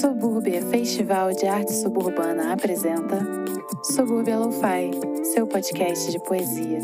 Subúrbia Festival de Arte Suburbana apresenta Subúrbia Lo-Fi, seu podcast de poesia.